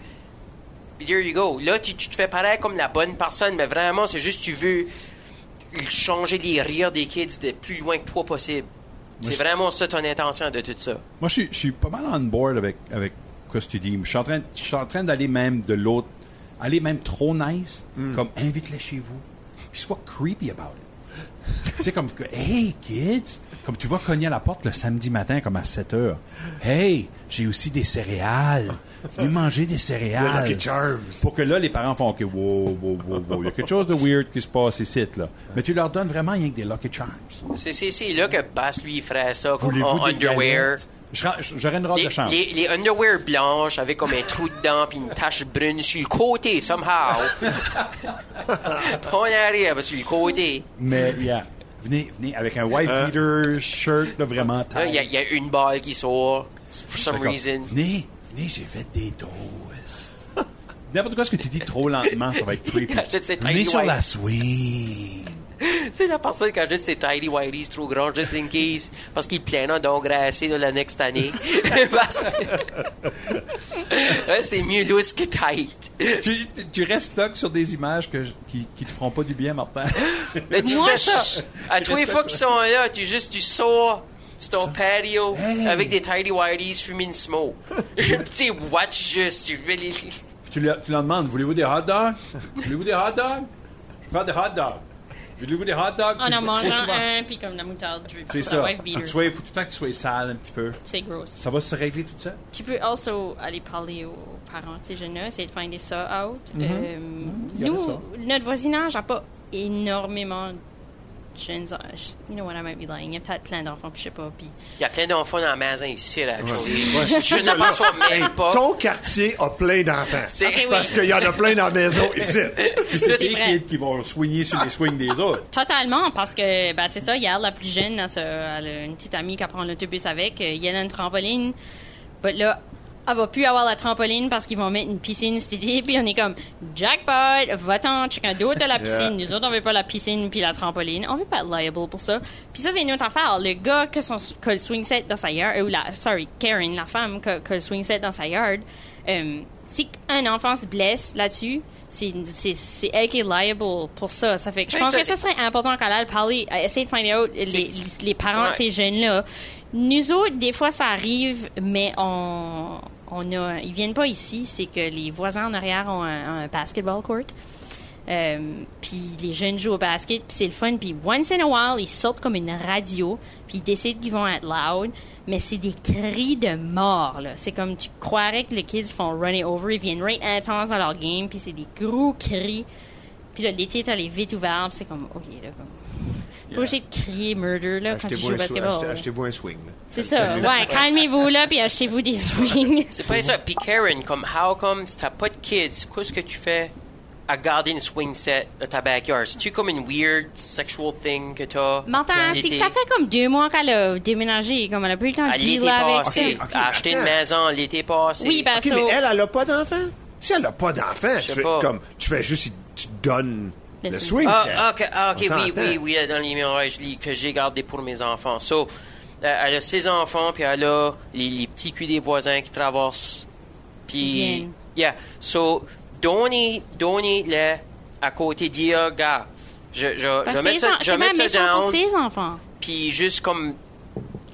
There you go. Là, tu, tu te fais paraître comme la bonne personne, mais vraiment, c'est juste tu veux changer les rires des kids de plus loin que toi possible. C'est vraiment ça ton intention de tout ça. Moi, je suis, je suis pas mal on board avec, avec ce que tu dis. Je suis en train, je suis en train d'aller même de l'autre, aller même trop nice, comme invite-les chez vous, puis sois creepy about it. [LAUGHS] tu sais, comme, que, hey, kids, comme tu vas cogner à la porte le samedi matin, comme à 7 heures. Hey, j'ai aussi des céréales. Venez manger des Le céréales. Lucky Charms. Pour que là, les parents font, OK, wow, wow, wow, wow. Il y a [LAUGHS] quelque chose de weird qui se passe ici, là. Mais tu leur donnes vraiment rien que des Lucky Charms. C'est, c'est, c'est là que Bass lui ferait ça comme en des underwear? J'aurais une robe Les, de chambre. les, les underwear blanches avec comme un trou dedans puis une tache brune sur le côté, somehow. Arrière, mais sur le côté. Mais, yeah. Venez, venez avec un white Hein? beater shirt, là, vraiment Là, tight. il y, a- il y a une balle qui sort, for some D'accord. reason. Venez, venez, j'ai fait des toasts. [LAUGHS] N'importe quoi ce que tu dis trop lentement, ça va être creepy. [LAUGHS] Tiny sur la swing. [LAUGHS] C'est la personne quand juste ses tidy whities trop grands, just in case, parce qu'il planait d'engraisser de la next année. Ouais, c'est mieux loose que tight. tu, tu- tu restes stock sur des images que je- qui, qui te feront pas du bien, Martin. Mais tu Moi, fais ça. À tous les fois qu'ils sont là, tu juste, tu sors sur ton patio Hey. avec des tidy whities fumant une smoke. [LAUGHS] [LAUGHS] tu watch juste, tu really... tu, leur, tu leur demandes, voulez-vous des hot dogs? Voulez-vous des hot dogs? Je vais faire des hot dogs. Voulez-vous des hot dogs? En Puis, en mangeant un, puis comme la moutarde, je C'est ça. wife Faut tout le temps que tu sois sale un petit peu. C'est gross. Ça va se régler tout ça? Tu peux also aller parler aux parents de ces jeunes-là, essayer de finder ça out. Euh, il y aurait nous, ça. notre voisinage n'a pas énormément de jeunes. You know what I might be lying. Il y a peut-être plein d'enfants, puis je sais pas. Puis Il y a plein d'enfants dans la maison ici, là. Je ne m'aperçois même pas. Ton quartier a plein d'enfants. C'est- Ok, oui. Parce qu'il y en a plein dans la maison ici. Puis c'est les kids qui vont swinger sur les swings des autres. Totalement, parce que ben, c'est ça, hier, la plus jeune, elle, a une petite amie qui prend l'autobus avec. euh, Il y a une trampoline. But là, elle va plus avoir la trampoline parce qu'ils vont mettre une piscine cet été. Puis on est comme, jackpot, va-t'en, quelqu'un d'autre a la [LAUGHS] piscine. Nous autres, on veut pas la piscine puis la trampoline. On veut pas être liable pour ça. Puis ça, c'est une autre affaire. Le gars que son, qui a le swing set dans sa yard, euh, ou la, sorry, Karen, la femme qui a le swing set dans sa yard, euh, si un enfant se blesse là-dessus, c'est c'est- c'est elle qui est liable pour ça. Ça fait que je pense que ça serait important qu'elle aille parler, à essayer de find out les, les, les parents de ces jeunes-là. Nous autres, des fois, ça arrive, mais on, on a, ils viennent pas ici. C'est que les voisins en arrière ont un, basketball court. Euh, puis les jeunes jouent au basket, puis c'est le fun. Puis once in a while, ils sortent comme une radio, puis ils décident qu'ils vont être loud. Mais c'est des cris de mort. C'est comme tu croirais que les kids font run it over. Ils viennent right intense dans leur game, puis c'est des gros cris. Puis là, l'été, t'as les vitres ouvertes, c'est comme, OK, là, comme... Pas obligé de crier murder, là, quand tu Achetez-vous joues au basketball. achetez-vous un swing. C'est ça. Ouais, calmez-vous, là, puis achetez-vous des [LAUGHS] swings. C'est pas ça. Puis Karen, comme, how come si t'as pas de kids, qu'est-ce que tu fais à garder une swing set dans ta backyard? C'est-tu comme une weird sexual thing que t'as? Martin, c'est que ça fait comme deux mois qu'elle a déménagé, comme elle a plus le temps de dealer avec ça. ok, à acheter une maison l'été passé. Oui, ben Ok, ça. mais elle, elle a pas d'enfant? Si elle a pas d'enfant, tu sais fais pas. comme tu fais juste, tu donnes Le le swing. Ah, set. ah, ok, ah, oui, oui, oui, dans les mémoires, je lis que j'ai gardé pour mes enfants. So, euh, elle a ses enfants, puis elle a les, les petits culs des voisins qui traversent. Puis, yeah. So, donnez, donnez-le à côté, dire, gars, je, je, je vais mettre ça, en- je C'est mettre ça down, ses enfants. puis juste comme,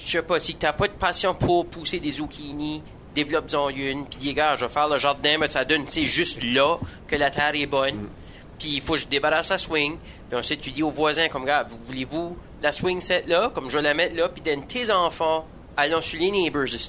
je sais pas, si t'as pas de passion pour pousser des zucchini, développe-en une, puis dis, gars, je vais faire le jardin, mais ça donne, tu sais, juste là que la terre est bonne. Puis il faut que je débarrasse la swing. Puis ensuite, tu dis aux voisins, comme, gars, vous- voulez-vous la swing set là, comme je la mettre là, puis donne tes enfants, allons sur les neighbors, cette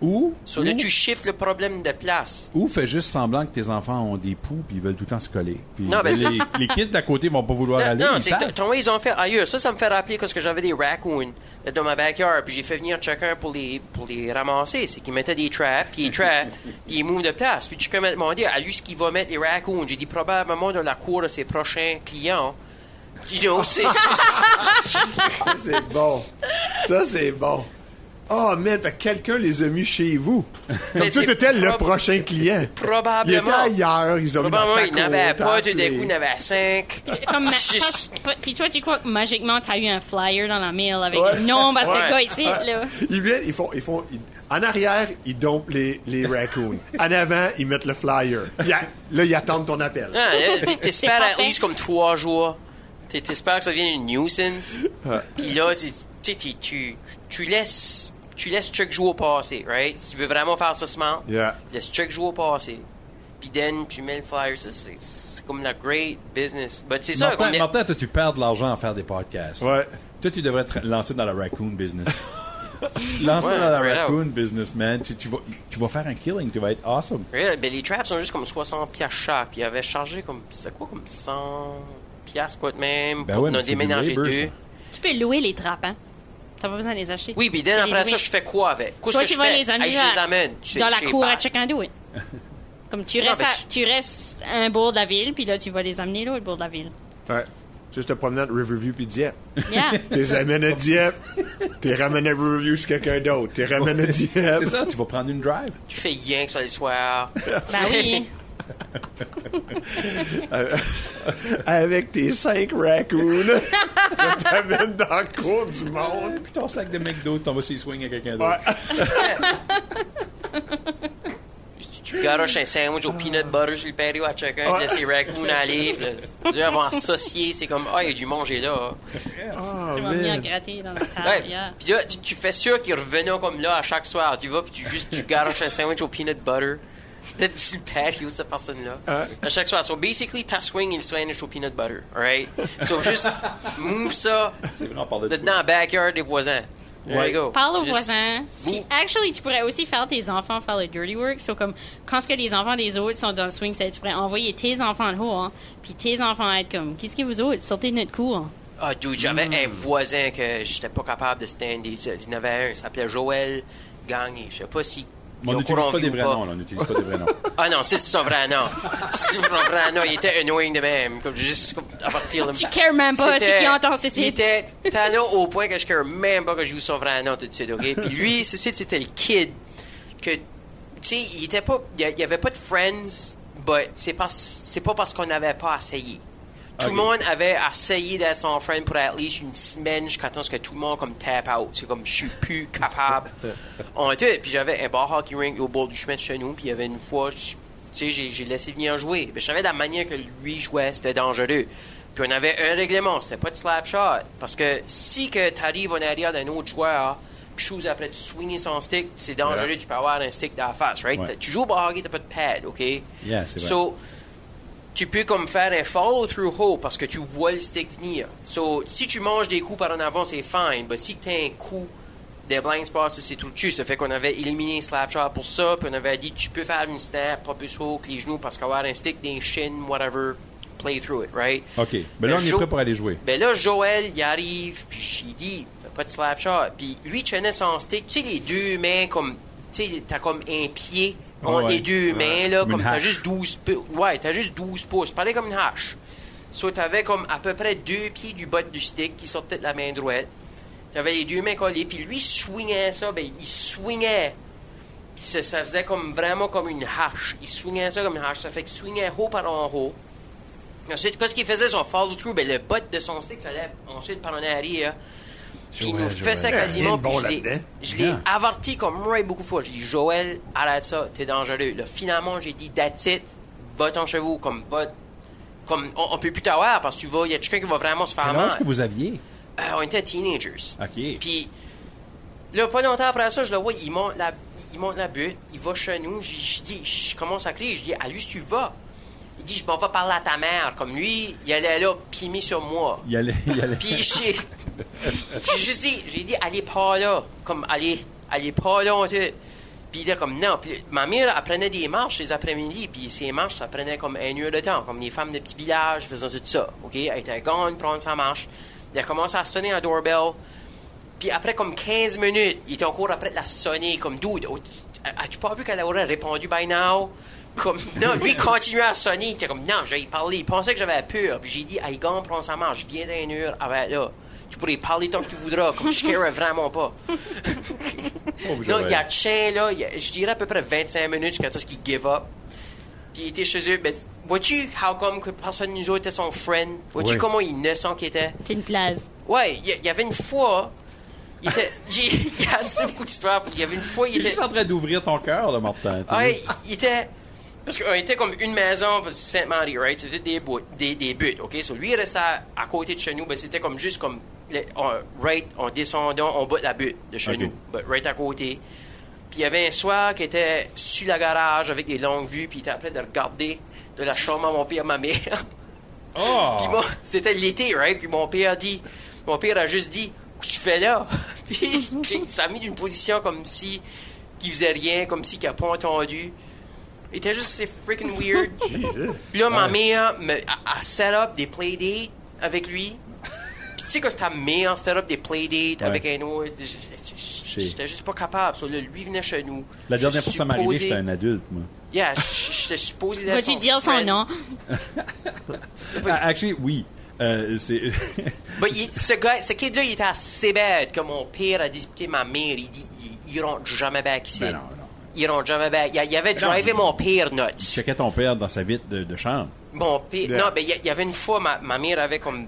Ou, So ou, là, tu chiffres le problème de place. ou fais juste semblant que tes enfants ont des poux puis ils veulent tout le temps se coller. Puis Non, ben, les, les kids d'à côté vont pas vouloir Non, aller. non, ils c'est ton ils ont fait ailleurs. Ça, ça me fait rappeler quand que j'avais des raccoons dans ma backyard, puis j'ai fait venir chacun pour les, pour les ramasser. C'est qu'ils mettaient des traps, puis ils trappent, [LAUGHS] puis ils movent de place. Puis tu peux me demander à lui ce qu'il va mettre les raccoons. J'ai dit probablement dans la cour de ses prochains clients. You [LAUGHS] know, c'est bon. Ça, c'est bon. Oh, man, fait que quelqu'un les a mis chez vous. [LAUGHS] Comme c'est t'étais le prochain client. Il probablement. était ailleurs, ils ont mis Probablement, dans il n'avait pas, tout d'un coup, il n'avait cinq. Comme ma- [LAUGHS] Juste- pas- Puis toi, tu crois que magiquement, t'as eu un flyer dans la mail avec Ouais. le nom à ce Ouais. gars ici, là. Ils viennent, ils font, ils font, ils- en arrière, ils dompent les, les raccoons. [LAUGHS] En avant, ils mettent le flyer. Là, ils attendent ton appel. Ah, T'espères à least comme trois jours. T'espères que ça devienne une nuisance. Puis là, tu, tu, tu laisses, tu laisses chaque jour passer, right? Si tu veux vraiment faire ça smart, Yeah. laisse chaque jour passer. Puis then, tu mets le flyer. C'est comme la great business. But c'est ça. Martin, Martin, toi, tu perds de l'argent à faire des podcasts. Ouais. Toi, tu devrais te lancer dans la raccoon business. [LAUGHS] Lancer Ouais, dans la right out. raccoon business, man. Tu, tu vas, tu vas faire un killing. Tu vas être awesome. Ouais, ben, les traps sont juste comme 60 piastres chaque. Puis ils avaient chargé comme, c'est quoi, comme 100 piastres, quoi de même, Ben pour ouais, nous déménager labor, deux. ça. Tu peux louer les trappes, hein? T'as pas besoin de les acheter. Oui, puis peux après les ça, je fais quoi avec? Qu'est-ce que tu je vas fais? les amener Hey, je dans- les amène. Tu- dans la les cour à passe. Check and Do It. Comme tu Non, restes, mais à- je- tu restes à un bout de la ville, puis là, tu vas les amener l'autre bout de la ville. Ouais. Juste te promener entre Riverview puis Dieppe. Yeah. [LAUGHS] T'es amènes à Dieppe, t'es ramènes à Riverview chez quelqu'un d'autre. T'es ramènes à [LAUGHS] Dieppe. C'est ça, tu vas prendre une drive. Tu fais rien que ça le soir. ben oui. [LAUGHS] Avec tes cinq raccoons. que t'amènes dans le cours du monde. Puis ton sac de McDo, t'en vas s'y swing à quelqu'un d'autre. Ouais. Tu- garoches un sandwich au peanut butter sur le patio à chacun, puis laisses les raccoons aller. puis là, Deux avant associer, c'est comme, ah, il y a du manger là. Oh, tu vas venir gratter dans la table. Puis là, tu, tu fais sûr qu'ils revenaient comme là à chaque soir. Tu vas, puis tu juste, tu garoches un sandwich au peanut butter. [LAUGHS] Le patio, cette personne-là. Ouais. À chaque soir. So, basically, ta swing le sandwich au peanut butter. Alright? So, juste [LAUGHS] move ça de dans le backyard des voisins. There Ouais. you go. Parle aux voisins. Puis, actually, tu pourrais aussi faire tes enfants faire le dirty work. So, comme, quand ce que les enfants des autres sont dans le swing set, tu pourrais envoyer tes enfants dehors, puis tes enfants être comme, qu'est-ce que vous autres, sortez de notre cour. Ah, dude, j'avais un voisin que j'étais pas capable de stander. Il y en avait un, il s'appelait Joël Gagné. Je sais pas si. On n'utilise pas des vrais noms, là. On n'utilise pas des vrais noms. [LAUGHS] Ah non, c'est son vrai nom. C'est son vrai nom. Il était annoying de même. Comme juste comme avertir le Tu cares même pas, c'est qui entend, c'est Il était tellement au point que je care même pas que je joue son vrai nom tout de suite, OK? [LAUGHS] Puis lui, c'était le kid que, tu sais, il était pas, il y avait pas de friends, but c'est pas, c'est pas parce qu'on n'avait pas essayé. Tout le monde avait essayé d'être son friend pour at least une semaine jusqu'à temps que tout le monde comme tap out. C'est comme je suis plus capable. [LAUGHS] On était, puis j'avais un bar hockey rink au bord du chemin de chez nous, puis il y avait une fois, tu sais, j'ai, laissé venir jouer. Mais je savais de la manière que lui jouait, c'était dangereux. Puis on avait un règlement, c'était pas de slap shot. Parce que si que t'arrives en arrière d'un autre joueur, puis chose après tu swinges son stick, c'est dangereux, Ouais. tu peux avoir un stick dans la face, right? Ouais. Tu joues au bar hockey, t'as pas de pad, OK? Yeah, c'est vrai. So, tu peux comme faire un follow-through hold parce que tu vois le stick venir. So, si tu manges des coups par en avant, c'est fine. Mais si tu as un coup des blind spots, c'est tout dessus. Ça fait qu'on avait éliminé Slapshot pour ça. Puis on avait dit, tu peux faire une snap, pas plus haut que les genoux parce qu'avoir un stick, des chines, whatever, play through it, right? OK. Ben là, on est prêt pour aller jouer. Ben là, Joël, il arrive, puis j'ai dit, fais pas de slap shot. Puis lui, tenait son stick, tu sais, les deux mains comme, tu sais, t'as comme un pied Ouais. les deux mains, là, Comme t'as juste 12 pouces. Ouais, t'as juste 12 pouces. Pareil comme une hache. So, t'avais comme à peu près deux pieds du bas du stick qui sortait de la main droite. T'avais les deux mains collées, puis lui, il swingait ça, ben, il swingait. Puis ça, ça faisait comme vraiment comme une hache. Il swingait ça comme une hache. Ça fait qu'il swingait haut par en haut. Ensuite, qu'est-ce qu'il faisait son follow-through? Ben, le bot de son stick, ça allait ensuite par en arrière. Il Joël, nous fait ça Joël. quasiment. Bon je l'ai- averti comme right beaucoup de fois. J'ai dit, Joël, arrête ça, t'es dangereux. Là, finalement, j'ai dit, that's it, va ton chevaux, comme, va, comme, on, on peut plus t'avoir parce que tu vas, il y a quelqu'un qui va vraiment se faire mal. que vous aviez? Euh, on était teenagers. OK. Puis, là, pas longtemps après ça, je le vois, il monte la, il monte la butte, il va chez nous, je, je dis, je commence à crier, je dis, à lui, si tu vas? Il dit, je m'en vais parler à ta mère. Comme lui, il allait là, puis mis sur moi. Il allait... Il allait... Puis j'ai j'ai juste dit, j'ai dit, allez pas là. Comme, allez, allez pas là. Puis il était comme, non. Puis ma mère, elle prenait des marches les après-midi. Puis ces marches, ça prenait comme une heure de temps. Comme les femmes de petits villages faisaient tout ça. OK? Elle était gone, prendre sa marche. Elle a commencé à sonner un doorbell. Puis après comme 15 minutes, il était encore après de la sonner. Comme, dude, as-tu pas vu qu'elle aurait répondu by now? Comme, non, lui, continuait à sonner. Il était comme, non, j'ai parlé. Il pensait que j'avais peur. Puis j'ai dit, hey, gars, prends sa marche. Viens d'une heure avec là. Tu pourrais parler tant que tu voudras. Comme, je carais vraiment pas. Pauvre Non, il y a chien, là, il y a- je dirais à peu près 25 minutes jusqu'à tout ce qu'il give up. Puis il était chez eux. Ben, vois-tu how come que personne de nous autres était son friend? Vois-tu Ouais. comment innocent qu'il était? C'est une place. Ouais, il y, avait une fois. Il était. [LAUGHS] j'ai- Il y a assez beaucoup d'histoires. Il y avait une fois, il était. juste en train d'ouvrir ton cœur, là, Martin. Ouais, il était. Parce qu'on était comme une maison, parce que Sainte-Marie, right? C'était des, des, des buts, OK? So lui, il restait à, à côté de chez nous, ben c'était comme juste comme. on, right, en descendant, on bat la butte de chez OK. nous, but right à côté. Puis il y avait un soir qui était sur la garage avec des longues vues, puis il était en train de regarder de la chambre à mon père, ma mère. Oh! [LAUGHS] Puis moi, c'était l'été, right? Puis mon père a dit, mon père a juste dit, qu'est-ce que tu fais là? [LAUGHS] Puis [LAUGHS] il s'est mis d'une position comme si qu'il faisait rien, comme si qu'il n'a pas entendu. Il était juste, c'est freaking weird. [LAUGHS] Puis là, ma mère me, a, a set up des playdates avec lui. Puis [LAUGHS] tu sais que c'est ta mère set up des playdates Ouais. avec un autre? J'étais juste pas capable. So, là, lui venait chez nous. La dernière fois que ça m'est arrivé, j'étais un adulte, moi. Yeah, j'étais supposé d'être Vas-tu son dire son nom? [LAUGHS] Ah, actually, oui. Euh, c'est... But il- ce gars, ce kid-là, il était assez bête que mon père a disputé ma mère. Il dit, il, il rentre jamais back ici. Ben non, non. Il back. Il, il avait Non, drivé mon père nuts. Checkais ton père dans sa vitre de, de chambre. Mon père, Yeah. non, mais il y, il y avait une fois, ma, ma mère avait comme,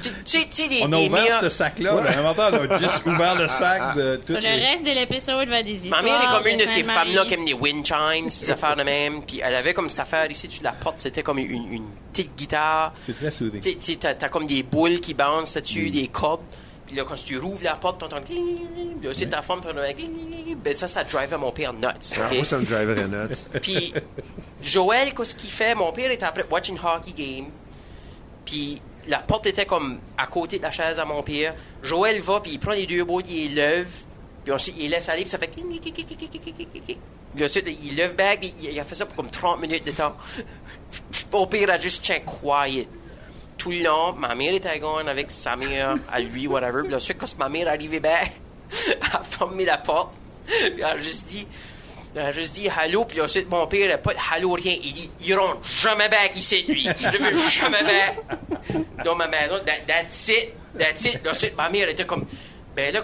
tu tu sais, tu des, On a ouvert ce sac-là. temps, on a juste [LAUGHS] ouvert le sac de tout. Sur le reste de l'épisode va des histoires. Ma mère est comme une de ces femmes-là qui aime les wind chimes, pis des affaires de même. Puis elle avait comme cette affaire ici, tu la portes, c'était comme une, une petite guitare. C'est très soothing. Tu tu t'as, t'as comme des boules qui bouncent dessus, des cordes. Là, quand tu rouvres la porte, t'entends cling, Là, c'est ta femme, t'entends cling, Ben ça, ça drivait mon père nuts. Ah, moi, ça me nuts. Puis Joël, qu'est-ce qu'il fait? Mon père est après watching hockey game. Puis la porte était comme à côté de la chaise à mon père. Joël va, puis il prend les deux bouts, il lève. Puis ensuite, il laisse aller, puis ça fait cling, Là, ensuite, il lève back, puis il a fait ça pour comme 30 minutes de temps. Mon père a juste check quiet. Tout le long, ma mère était gone avec sa mère, à lui, whatever. Puis ensuite, quand ma mère arrivait back, [LAUGHS] elle a fermé la porte. Puis elle a juste dit... Elle a juste dit allô, puis ensuite mon père n'a pas de allô, rien. Il dit il rentre jamais back ici, lui. Je veux jamais back dans ma maison. That, that's it. That's it. Ensuite, ma mère était comme ben là,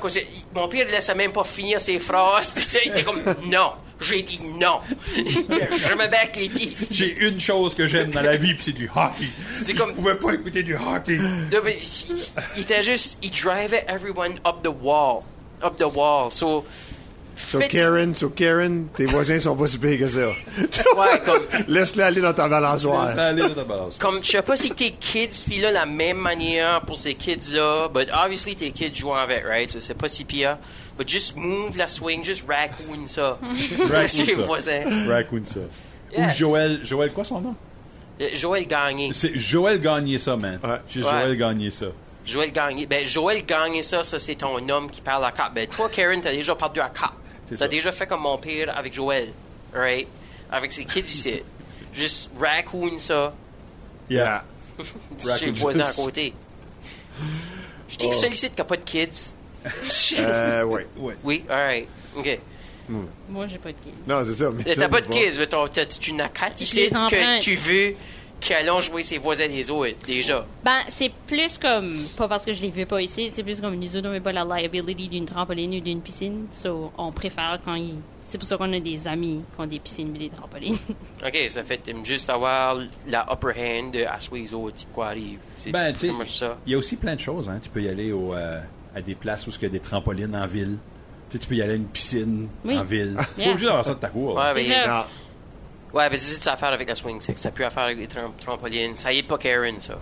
mon père ne laissait même pas finir ses phrases. [LAUGHS] Il était comme non. J'ai dit non. [LAUGHS] jamais back les pieds. J'ai une chose que j'aime dans la vie, puis c'est du hockey. C'est Je comme- pouvais pas écouter du hockey. Non, mais il, il était juste, il drivait everyone up the wall. Up the wall. So, So Karen, so Karen, tes voisins sont pas si pires que ça. Ouais, comme, [LAUGHS] Laisse-le aller dans ta balançoire. Laisse-la aller dans ta balance. comme je sais pas si tes kids font là la même manière pour ces kids-là, but obviously tes kids jouent avec, right? So c'est pas si pire. But just move la swing, just raccoon ça. [LAUGHS] Raccoon Chez les ça. voisins. Raccoon ça. Yeah. Ou Joël. Joël, quoi son nom? Euh, Joël Gagné. C'est Joël Gagné ça, man. Ouais. Joël Gagné ça. Joël Gagné. Ben, Joël Gagné ça, ça c'est ton homme qui parle à cop. Ben, toi, Karen, t'as déjà parlé à cop. C'est T'as déjà fait comme mon père avec Joël, right? Avec ses kids ici. [LAUGHS] Juste raccoon ça. Yeah. [LAUGHS] chez le voisin à côté. Je t'ai sollicite qui n'a pas de kids. Euh, ouais. Ouais. Oui, alright. OK. Moi, j'ai pas de kids. Non, c'est ça. mais T'as pas de kids, mais t'as- t'as- tu n'as quatre Je ici que tu veux qui allons jouer ses voisins des autres, déjà. Ben, c'est plus comme, pas parce que je les veux pas ici, c'est plus comme nous autres, on veut pas la liability d'une trampoline ou d'une piscine. So, on préfère quand ils. C'est pour ça qu'on a des amis qui ont des piscines et des trampolines. [LAUGHS] OK, ça fait t'aimes juste avoir la upper hand de à les autres, quoi arrive. C'est Ben, tu sais, comment ça? il y a aussi plein de choses. Hein. Tu peux y aller au, euh, à des places où il y a des trampolines en ville. Tu sais, tu peux y aller à une piscine Oui. en ville. Tu Yeah. pas obligé d'avoir ça de ta cour. Ouais, C'est mais, ça. Ouais, mais c'est ça à faire avec la swing six. Ça peut à faire avec les tram- trampolines. Ça y est pas Karen, ça.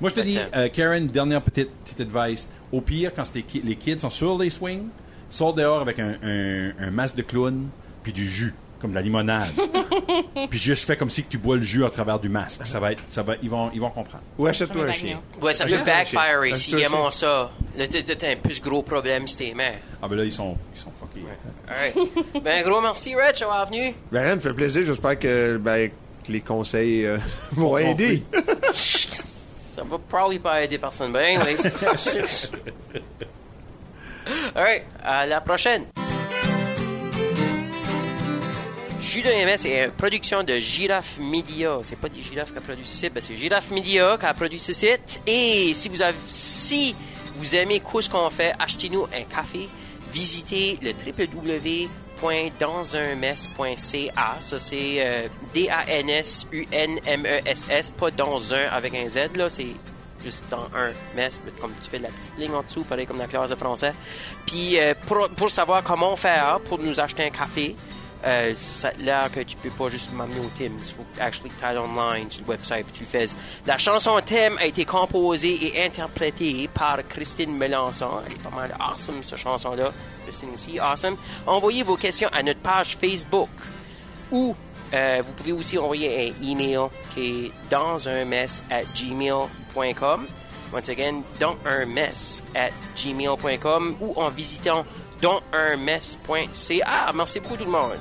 Moi, je te dis, euh, Karen, dernière petite, petite advice. Au pire, quand les kids sont sur les swings, sors dehors avec un, un, un masque de clown puis du jus, comme de la limonade. [LAUGHS] puis juste fais comme si que tu bois le jus à travers du masque. Ça va être, ça va, ils vont, ils vont comprendre. Ou achète-toi un chien. Ouais, ça peut backfire ici, chien. ça. Là, t'as un plus gros problème sur tes mains. Ah ben là, ils sont, ils sont fuckés. Alright. [LAUGHS] ben, gros merci, Rich, d'avoir venu. Ben, rien, me fait plaisir. J'espère que, ben, que les conseils euh, vont aider. [LAUGHS] Ça va probably pas aider personne. Ben, anyways. Alright, à la prochaine. Jus de MS est une production de Giraffe Media. C'est pas des girafes qui a produit ce site, ben c'est Giraffe Media qui a produit ce site. Et si vous avez, si vous aimez quoi ce qu'on fait, achetez-nous un café. Visitez le www.dansunmess.ca. Ça c'est euh, D-A-N-S-U-N-M-E-S-S, pas dans un avec un Z là, c'est juste dans un mess, comme tu fais la petite ligne en dessous, pareil comme la classe de français. Puis euh, pour, pour savoir comment faire pour nous acheter un café, euh, ça a l'air que tu peux pas juste m'amener au Tim's. Il faut actually que online sur le website puis tu le fais. La chanson thème a été composée et interprétée par Christine Melançon. Elle est pas mal awesome, cette chanson-là. Christine aussi, awesome. Envoyez vos questions à notre page Facebook ou euh, vous pouvez aussi envoyer un email qui est dans un gmail.com. Once again, dans un gmail.com ou en visitant dans un mess.ca. Merci beaucoup tout le monde.